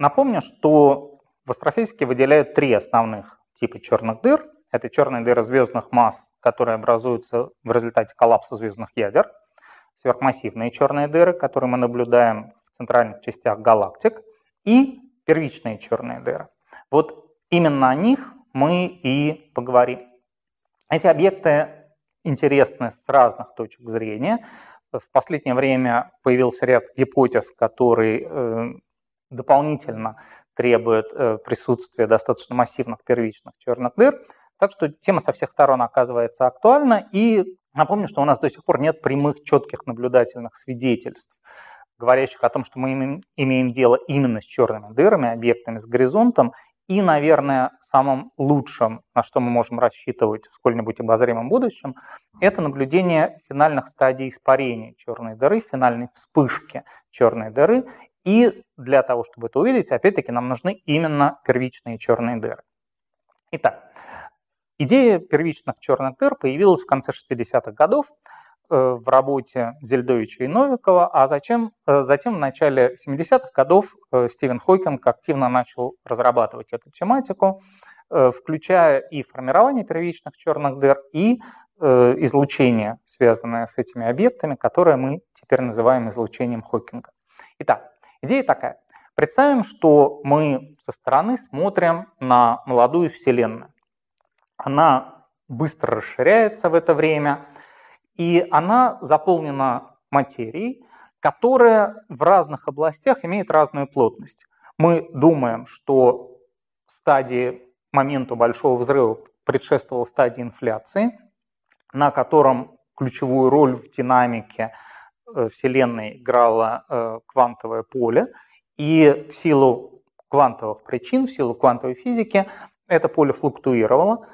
Напомню, что в астрофизике выделяют три основных типа черных дыр. Это черные дыры звездных масс, которые образуются в результате коллапса звездных ядер, сверхмассивные черные дыры, которые мы наблюдаем в центральных частях галактик, и первичные черные дыры. Вот именно о них мы и поговорим. Эти объекты интересны с разных точек зрения. В последнее время появился ряд гипотез, которые э, дополнительно требуют э, присутствия достаточно массивных первичных черных дыр. Так что тема со всех сторон оказывается актуальна. И напомню, что у нас до сих пор нет прямых, четких наблюдательных свидетельств, говорящих о том, что мы имеем дело именно с черными дырами, объектами с горизонтом, и, наверное, самым лучшим, на что мы можем рассчитывать в сколь-нибудь обозримом будущем, это наблюдение финальных стадий испарения черной дыры, финальной вспышки черной дыры. И для того, чтобы это увидеть, опять-таки, нам нужны именно первичные черные дыры. Итак, идея первичных черных дыр появилась в конце 60-х годов Э, в работе Зельдовича и Новикова, а затем, э, затем в начале 70-х годов э, Стивен Хокинг активно начал разрабатывать эту тематику, включая и формирование первичных черных дыр, и излучение, связанное с этими объектами, которое мы теперь называем излучением Хокинга. Итак, идея такая. Представим, что мы со стороны смотрим на молодую Вселенную. Она быстро расширяется в это время – и она заполнена материей, которая в разных областях имеет разную плотность. Мы думаем, что стадии моменту большого взрыва предшествовала стадия инфляции, на котором ключевую роль в динамике Вселенной играло э, квантовое поле, и в силу квантовых причин, в силу квантовой физики это поле флуктуировало,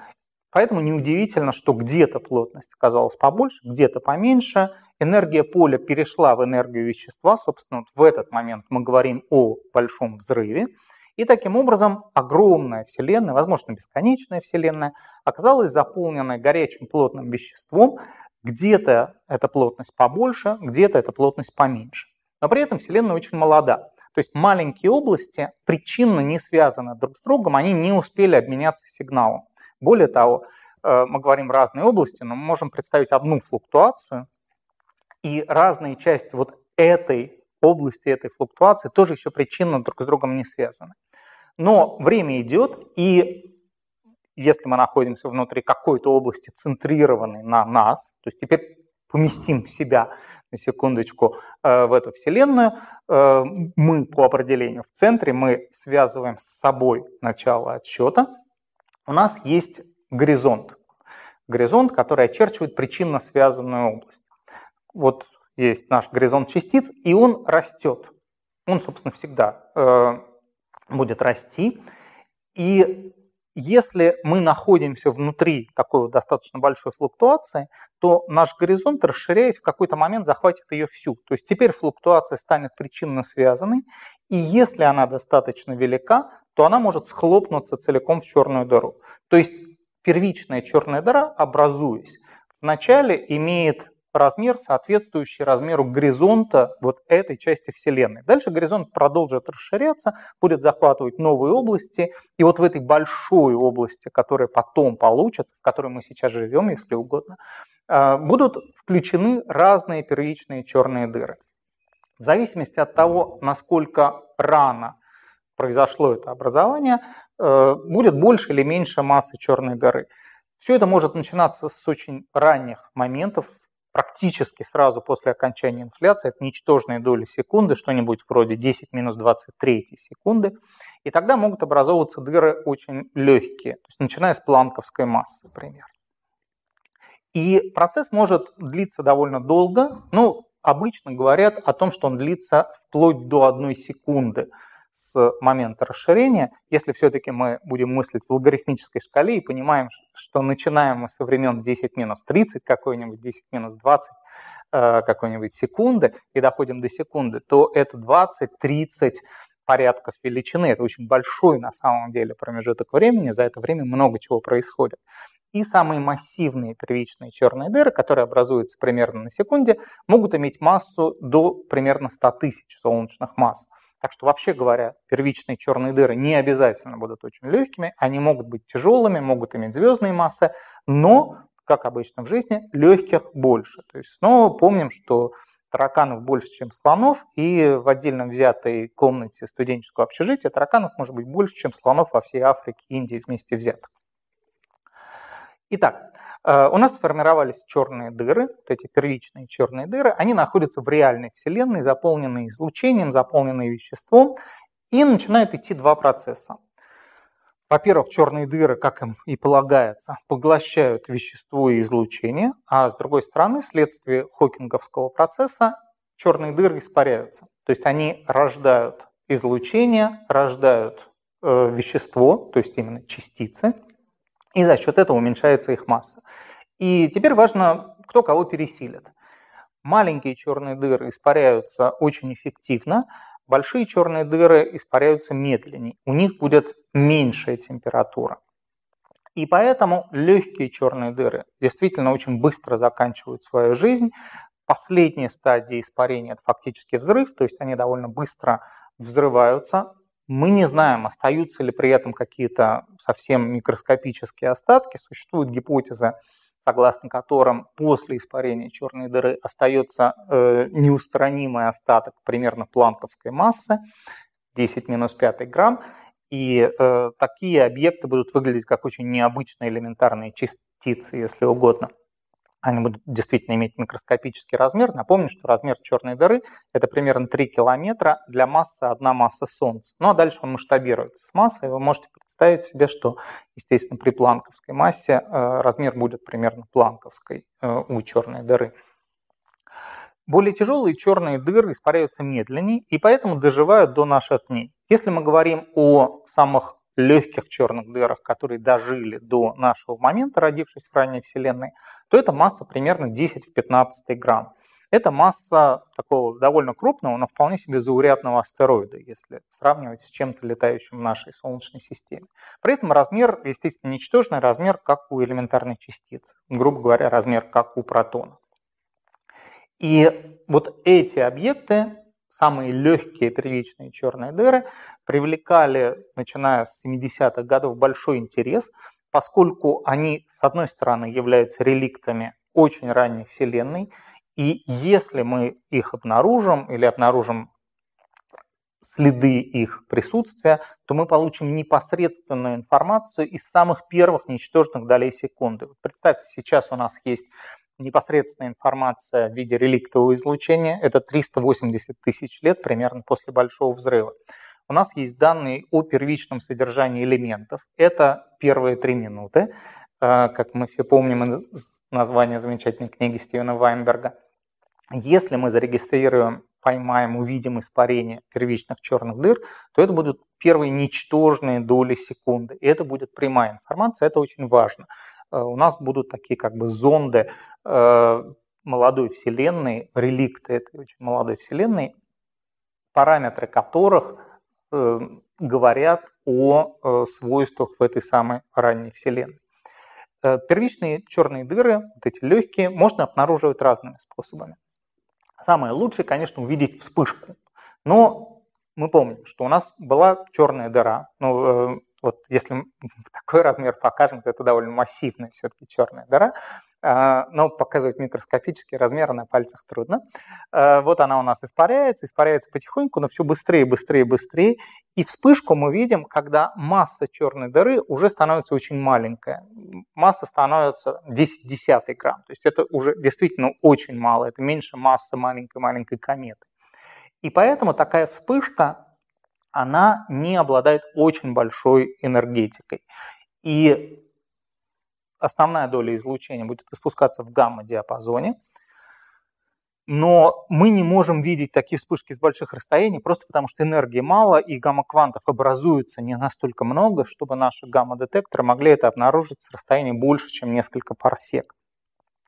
Поэтому неудивительно, что где-то плотность оказалась побольше, где-то поменьше. Энергия поля перешла в энергию вещества. Собственно, вот в этот момент мы говорим о большом взрыве. И таким образом огромная Вселенная, возможно, бесконечная Вселенная, оказалась заполненной горячим плотным веществом. Где-то эта плотность побольше, где-то эта плотность поменьше. Но при этом Вселенная очень молода. То есть маленькие области причинно не связаны друг с другом, они не успели обменяться сигналом. Более того, э, мы говорим разные области, но мы можем представить одну флуктуацию, и разные части вот этой области, этой флуктуации тоже еще причинно друг с другом не связаны. Но время идет, и если мы находимся внутри какой-то области, центрированной на нас, то есть теперь поместим себя на секундочку э, в эту Вселенную, э, мы по определению в центре, мы связываем с собой начало отсчета, у нас есть горизонт. Горизонт, который очерчивает причинно связанную область. Вот есть наш горизонт частиц, и он растет. Он, собственно, всегда э, будет расти. И если мы находимся внутри такой вот достаточно большой флуктуации, то наш горизонт, расширяясь, в какой-то момент захватит ее всю. То есть теперь флуктуация станет причинно связанной, и если она достаточно велика, то она может схлопнуться целиком в черную дыру. То есть первичная черная дыра, образуясь, вначале имеет размер, соответствующий размеру горизонта вот этой части Вселенной. Дальше горизонт продолжит расширяться, будет захватывать новые области, и вот в этой большой области, которая потом получится, в которой мы сейчас живем, если угодно, а, будут включены разные первичные черные дыры. В зависимости от того, насколько рано произошло это образование, э, будет больше или меньше массы черной дыры. Все это может начинаться с очень ранних моментов, практически сразу после окончания инфляции, это ничтожные доли секунды, что-нибудь вроде 10 минус 23 секунды, и тогда могут образовываться дыры очень легкие, то есть начиная с планковской массы, например. И процесс может длиться довольно долго, ну, обычно говорят о том, что он длится вплоть до одной секунды с момента расширения, если все-таки мы будем мыслить в логарифмической шкале и понимаем, что начинаем мы со времен 10 минус 30 какой-нибудь, 10 минус 20 э, какой-нибудь секунды и доходим до секунды, то это 20-30 порядков величины. Это очень большой на самом деле промежуток времени, за это время много чего происходит. И самые массивные первичные черные дыры, которые образуются примерно на секунде, могут иметь массу до примерно 100 тысяч солнечных масс. Так что, вообще говоря, первичные черные дыры не обязательно будут очень легкими, они могут быть тяжелыми, могут иметь звездные массы, но, как обычно в жизни, легких больше. То есть снова помним, что тараканов больше, чем слонов, и в отдельно взятой комнате студенческого общежития тараканов может быть больше, чем слонов во всей Африке и Индии вместе взятых. Итак, э, у нас сформировались черные дыры, вот эти первичные черные дыры, они находятся в реальной Вселенной, заполненные излучением, заполненные веществом, и начинают идти два процесса. Во-первых, черные дыры, как им и полагается, поглощают вещество и излучение, а с другой стороны, вследствие хокинговского процесса, черные дыры испаряются. То есть они рождают излучение, рождают э, вещество, то есть именно частицы, и за счет этого уменьшается их масса. И теперь важно, кто кого пересилит. Маленькие черные дыры испаряются очень эффективно, большие черные дыры испаряются медленнее, у них будет меньшая температура. И поэтому легкие черные дыры действительно очень быстро заканчивают свою жизнь. Последняя стадия испарения – это фактически взрыв, то есть они довольно быстро взрываются, мы не знаем, остаются ли при этом какие-то совсем микроскопические остатки. Существует гипотеза, согласно которым после испарения черной дыры остается э, неустранимый остаток примерно планковской массы, 10 минус 5 грамм, и э, такие объекты будут выглядеть как очень необычные элементарные частицы, если угодно они будут действительно иметь микроскопический размер. Напомню, что размер черной дыры – это примерно 3 километра для массы одна масса Солнца. Ну а дальше он масштабируется с массой. Вы можете представить себе, что, естественно, при планковской массе э, размер будет примерно планковской э, у черной дыры. Более тяжелые черные дыры испаряются медленнее и поэтому доживают до наших дней. Если мы говорим о самых легких черных дырах, которые дожили до нашего момента, родившись в ранней Вселенной, то это масса примерно 10 в 15 грамм. Это масса такого довольно крупного, но вполне себе заурядного астероида, если сравнивать с чем-то летающим в нашей Солнечной системе. При этом размер, естественно, ничтожный размер, как у элементарной частицы. Грубо говоря, размер, как у протона. И вот эти объекты самые легкие первичные черные дыры привлекали, начиная с 70-х годов, большой интерес, поскольку они, с одной стороны, являются реликтами очень ранней Вселенной, и если мы их обнаружим или обнаружим следы их присутствия, то мы получим непосредственную информацию из самых первых ничтожных долей секунды. Представьте, сейчас у нас есть непосредственная информация в виде реликтового излучения. Это 380 тысяч лет примерно после Большого взрыва. У нас есть данные о первичном содержании элементов. Это первые три минуты, э, как мы все помним из названия замечательной книги Стивена Вайнберга. Если мы зарегистрируем, поймаем, увидим испарение первичных черных дыр, то это будут первые ничтожные доли секунды. И это будет прямая информация, это очень важно. Э, у нас будут такие как бы зонды э, молодой Вселенной, реликты этой очень молодой Вселенной, параметры которых э, говорят о свойствах в этой самой ранней Вселенной. Первичные черные дыры, вот эти легкие, можно обнаруживать разными способами. Самое лучшее, конечно, увидеть вспышку. Но мы помним, что у нас была черная дыра. Ну, вот если такой размер покажем, то это довольно массивная все-таки черная дыра, а, но показывать микроскопический размер на пальцах трудно. А, вот она у нас испаряется, испаряется потихоньку, но все быстрее, быстрее, быстрее. И вспышку мы видим, когда масса черной дыры уже становится очень маленькая. Масса становится 10 десятый грамм. То есть это уже действительно очень мало, это меньше массы маленькой-маленькой кометы. И поэтому такая вспышка она не обладает очень большой энергетикой. И основная доля излучения будет испускаться в гамма-диапазоне, но мы не можем видеть такие вспышки с больших расстояний, просто потому что энергии мало, и гамма-квантов образуется не настолько много, чтобы наши гамма-детекторы могли это обнаружить с расстояния больше, чем несколько парсек.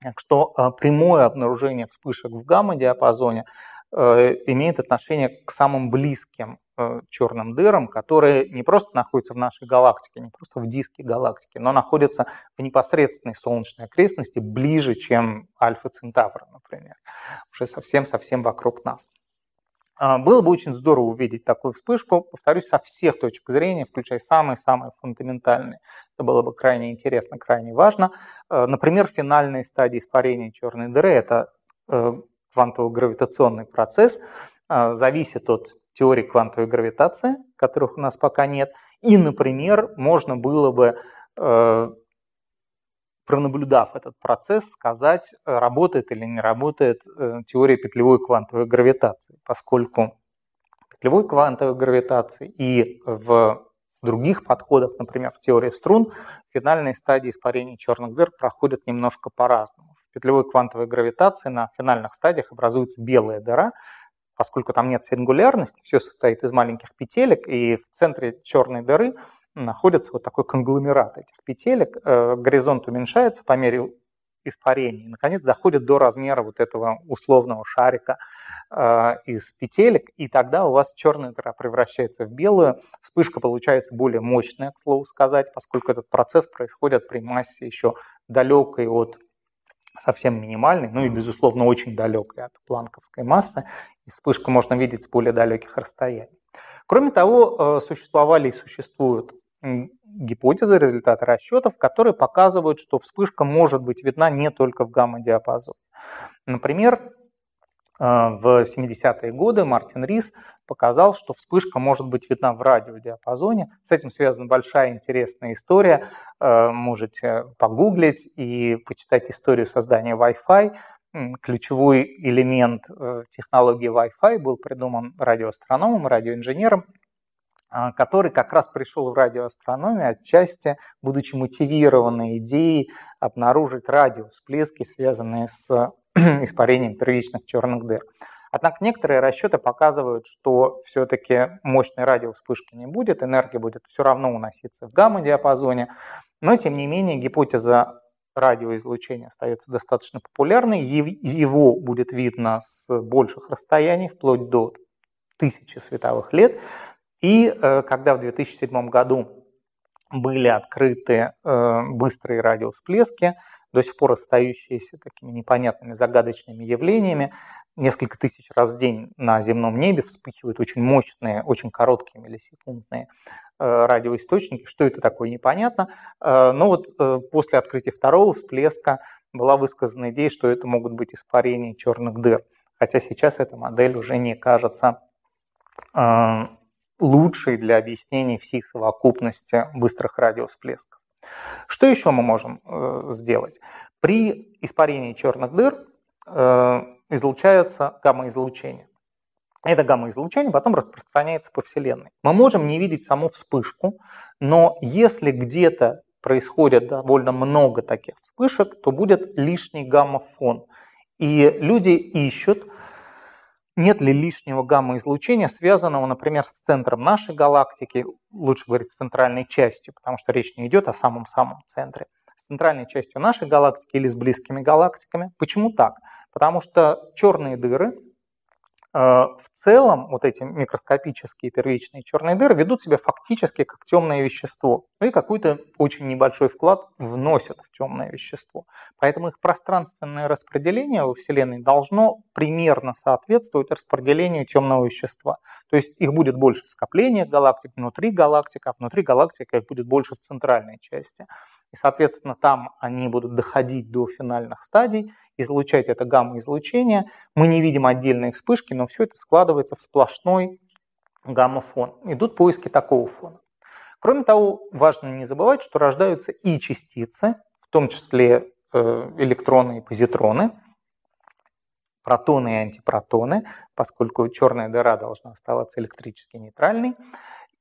Так что э, прямое обнаружение вспышек в гамма-диапазоне имеет отношение к самым близким Э, черным дырам, которые не просто находятся в нашей галактике, не просто в диске галактики, но находятся в непосредственной солнечной окрестности ближе, чем Альфа Центавра, например, уже совсем-совсем вокруг нас. А, было бы очень здорово увидеть такую вспышку, повторюсь, со всех точек зрения, включая самые-самые фундаментальные. Это было бы крайне интересно, крайне важно. А, например, финальные стадии испарения черной дыры – это э, квантово-гравитационный процесс, а, зависит от теории квантовой гравитации, которых у нас пока нет. И, например, можно было бы э, пронаблюдав этот процесс, сказать, работает или не работает э, теория петлевой квантовой гравитации, поскольку петлевой квантовой гравитации и в других подходах, например, в теории струн, финальные стадии испарения черных дыр проходят немножко по-разному. Петлевой квантовой гравитации на финальных стадиях образуется белая дыра, поскольку там нет сингулярности, все состоит из маленьких петелек, и в центре черной дыры – находится вот такой конгломерат этих петелек, э, горизонт уменьшается по мере испарения, и, наконец, доходит до размера вот этого условного шарика э, из петелек, и тогда у вас черная дыра превращается в белую, вспышка получается более мощная, к слову сказать, поскольку этот процесс происходит при массе еще далекой от совсем минимальной, ну и, безусловно, очень далекой от планковской массы, и вспышку можно видеть с более далеких расстояний. Кроме того, э, существовали и существуют гипотезы, результаты расчетов, которые показывают, что вспышка может быть видна не только в гамма-диапазоне. Например, в 70-е годы Мартин Рис показал, что вспышка может быть видна в радиодиапазоне. С этим связана большая интересная история. Э, можете погуглить и почитать историю создания Wi-Fi. Ключевой элемент э, технологии Wi-Fi был придуман радиоастрономом, радиоинженером а, который как раз пришел в радиоастрономию отчасти, будучи мотивированной идеей обнаружить радиовсплески, связанные с испарением первичных черных дыр. Однако некоторые расчеты показывают, что все-таки мощной радиовспышки не будет, энергия будет все равно уноситься в гамма-диапазоне, но тем не менее гипотеза радиоизлучения остается достаточно популярной, его будет видно с больших расстояний, вплоть до тысячи световых лет, и э, когда в 2007 году были открыты э, быстрые радиовсплески, до сих пор остающиеся такими непонятными загадочными явлениями, несколько тысяч раз в день на земном небе вспыхивают очень мощные, очень короткие миллисекундные э, радиоисточники. Что это такое, непонятно. Но вот после открытия второго всплеска была высказана идея, что это могут быть испарения черных дыр. Хотя сейчас эта модель уже не кажется лучший для объяснения всей совокупности быстрых радиовсплесков. Что еще мы можем э, сделать? При испарении черных дыр э, излучается гамма-излучение. Это гамма-излучение потом распространяется по Вселенной. Мы можем не видеть саму вспышку, но если где-то происходит довольно много таких вспышек, то будет лишний гамма-фон. И люди ищут нет ли лишнего гамма-излучения, связанного, например, с центром нашей галактики, лучше говорить, с центральной частью, потому что речь не идет о самом-самом центре, с центральной частью нашей галактики или с близкими галактиками. Почему так? Потому что черные дыры в целом вот эти микроскопические первичные черные дыры ведут себя фактически как темное вещество ну и какой-то очень небольшой вклад вносят в темное вещество. Поэтому их пространственное распределение во Вселенной должно примерно соответствовать распределению темного вещества. То есть их будет больше в скоплениях галактик, внутри галактик, а внутри галактик их будет больше в центральной части. И, соответственно, там они будут доходить до финальных стадий, излучать это гамма-излучение. Мы не видим отдельные вспышки, но все это складывается в сплошной гамма-фон. Идут поиски такого фона. Кроме того, важно не забывать, что рождаются и частицы, в том числе э, электроны и позитроны, протоны и антипротоны, поскольку черная дыра должна оставаться электрически нейтральной.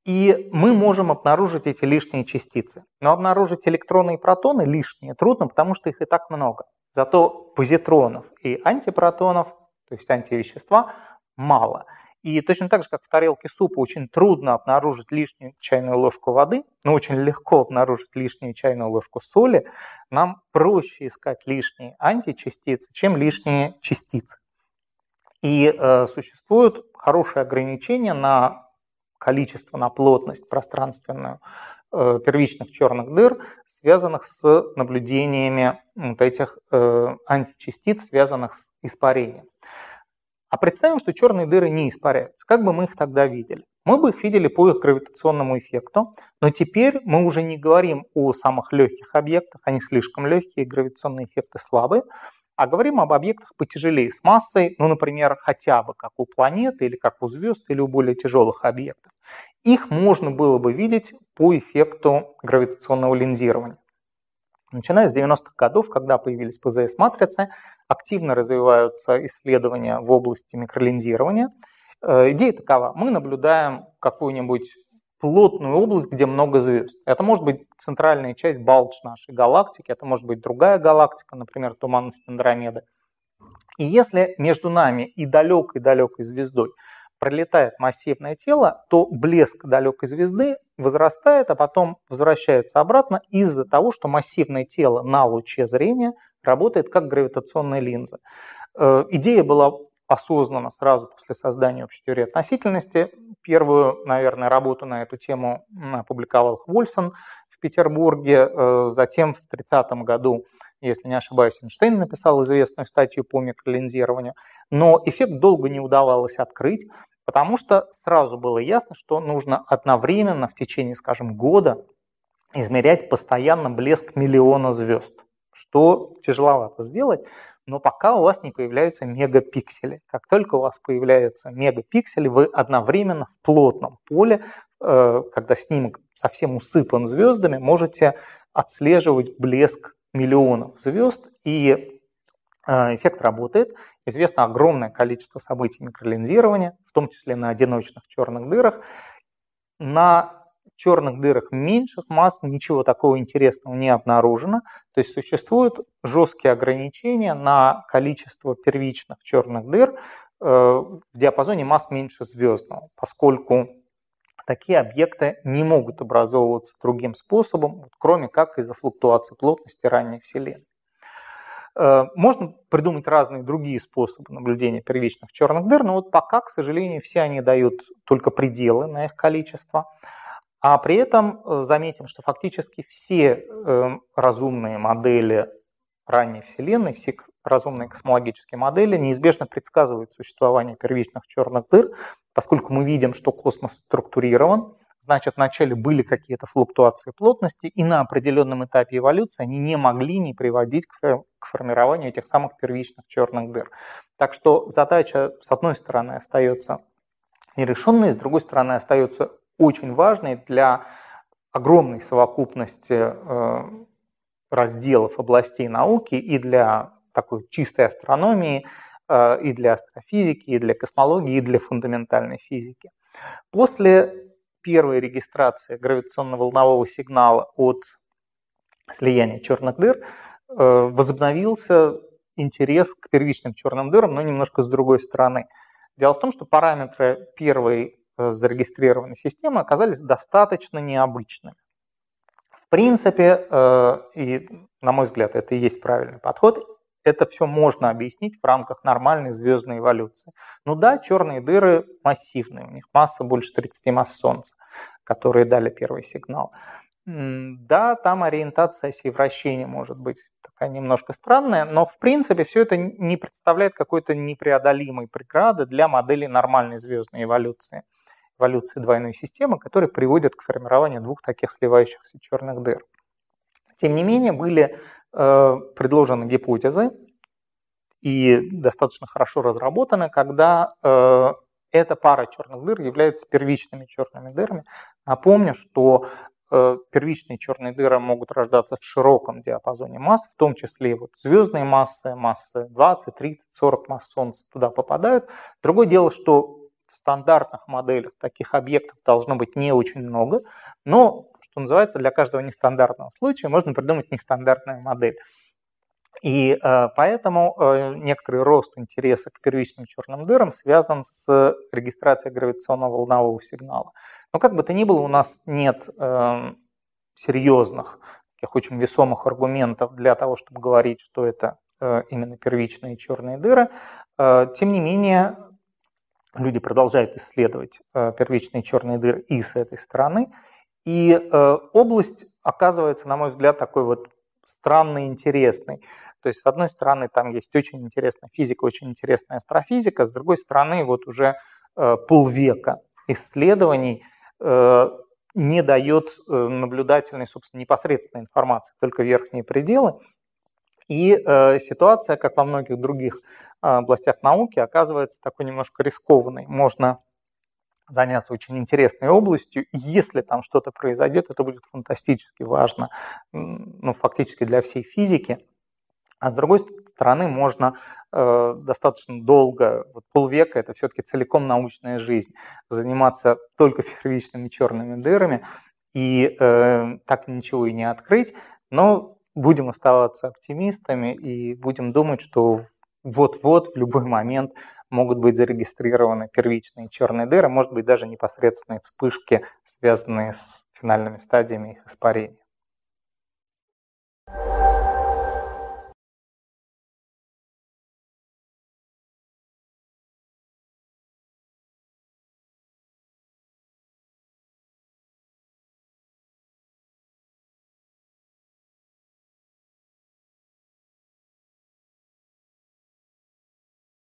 И мы можем обнаружить эти лишние частицы. Но обнаружить электроны и протоны лишние трудно, потому что их и так много. Зато позитронов и антипротонов, то есть антивещества, мало. И точно так же, как в тарелке супа очень трудно обнаружить лишнюю чайную ложку воды, но очень легко обнаружить лишнюю чайную ложку соли, нам проще искать лишние античастицы, чем лишние частицы. И э, существуют хорошие ограничения на количество, на плотность пространственную э, первичных черных дыр, связанных с наблюдениями вот этих э, античастиц, связанных с испарением. А представим, что черные дыры не испаряются. Как бы мы их тогда видели? Мы бы их видели по их гравитационному эффекту, но теперь мы уже не говорим о самых легких объектах, они слишком легкие, гравитационные эффекты слабые, а говорим об объектах потяжелее с массой, ну, например, хотя бы как у планеты или как у звезд или у более тяжелых объектов. Их можно было бы видеть по эффекту гравитационного линзирования. Начиная с 90-х годов, когда появились ПЗС-матрицы, активно развиваются исследования в области микролинзирования. Э, идея такова. Мы наблюдаем какую-нибудь плотную область, где много звезд. Это может быть центральная часть Балдж нашей галактики, это может быть другая галактика, например, туманность Андромеды. И если между нами и далекой-далекой звездой пролетает массивное тело, то блеск далекой звезды возрастает, а потом возвращается обратно из-за того, что массивное тело на луче зрения работает как гравитационная линза. Э, идея была осознанно сразу после создания общей теории относительности. Первую, наверное, работу на эту тему опубликовал Хвольсон в Петербурге. Э, затем в 30 году, если не ошибаюсь, Эйнштейн написал известную статью по микролинзированию. Но эффект долго не удавалось открыть, потому что сразу было ясно, что нужно одновременно в течение, скажем, года измерять постоянно блеск миллиона звезд, что тяжеловато сделать, но пока у вас не появляются мегапиксели. Как только у вас появляются мегапиксели, вы одновременно в плотном поле, э, когда снимок совсем усыпан звездами, можете отслеживать блеск миллионов звезд, и э, эффект работает. Известно огромное количество событий микролинзирования, в том числе на одиночных черных дырах. На черных дырах меньших масс ничего такого интересного не обнаружено. То есть существуют жесткие ограничения на количество первичных черных дыр э, в диапазоне масс меньше звездного, поскольку такие объекты не могут образовываться другим способом, кроме как из-за флуктуации плотности ранней Вселенной. Э, можно придумать разные другие способы наблюдения первичных черных дыр, но вот пока, к сожалению, все они дают только пределы на их количество. А при этом э, заметим, что фактически все эм, разумные модели ранней Вселенной, все разумные космологические модели неизбежно предсказывают существование первичных черных дыр, поскольку мы видим, что космос структурирован, значит, вначале были какие-то флуктуации плотности, и на определенном этапе эволюции они не могли не приводить к формированию этих самых первичных черных дыр. Так что задача, с одной стороны, остается нерешенной, с другой стороны, остается очень важный для огромной совокупности э, разделов областей науки и для такой чистой астрономии, э, и для астрофизики, и для космологии, и для фундаментальной физики. После первой регистрации гравитационно-волнового сигнала от слияния черных дыр э, возобновился интерес к первичным черным дырам, но немножко с другой стороны. Дело в том, что параметры первой зарегистрированной системы оказались достаточно необычными. В принципе, э, и на мой взгляд, это и есть правильный подход, это все можно объяснить в рамках нормальной звездной эволюции. Ну да, черные дыры массивные, у них масса больше 30 масс Солнца, которые дали первый сигнал. Да, там ориентация оси вращения может быть такая немножко странная, но в принципе все это не представляет какой-то непреодолимой преграды для модели нормальной звездной эволюции эволюции двойной системы, которые приводят к формированию двух таких сливающихся черных дыр. Тем не менее, были э, предложены гипотезы и достаточно хорошо разработаны, когда э, эта пара черных дыр является первичными черными дырами. Напомню, что э, первичные черные дыры могут рождаться в широком диапазоне масс, в том числе вот звездные массы, массы 20, 30, 40 масс Солнца туда попадают. Другое дело, что стандартных моделях таких объектов должно быть не очень много, но, что называется, для каждого нестандартного случая можно придумать нестандартную модель. И э, поэтому э, некоторый рост интереса к первичным черным дырам связан с регистрацией гравитационного волнового сигнала. Но как бы то ни было, у нас нет э, серьезных, таких очень весомых аргументов для того, чтобы говорить, что это э, именно первичные черные дыры. Тем не менее, люди продолжают исследовать э, первичные черные дыры и с этой стороны. И э, область оказывается, на мой взгляд, такой вот странной, интересной. То есть, с одной стороны, там есть очень интересная физика, очень интересная астрофизика, с другой стороны, вот уже э, полвека исследований не дает наблюдательной, собственно, непосредственной информации, только верхние пределы. И э, ситуация, как во многих других э, областях науки, оказывается такой немножко рискованной. Можно заняться очень интересной областью. И если там что-то произойдет, это будет фантастически важно, ну, фактически для всей физики. А с другой стороны, можно э, достаточно долго, вот полвека, это все-таки целиком научная жизнь, заниматься только первичными черными дырами и э, так ничего и не открыть. Но будем оставаться оптимистами и будем думать, что вот-вот в любой момент могут быть зарегистрированы первичные черные дыры, может быть даже непосредственные вспышки, связанные с финальными стадиями их испарения.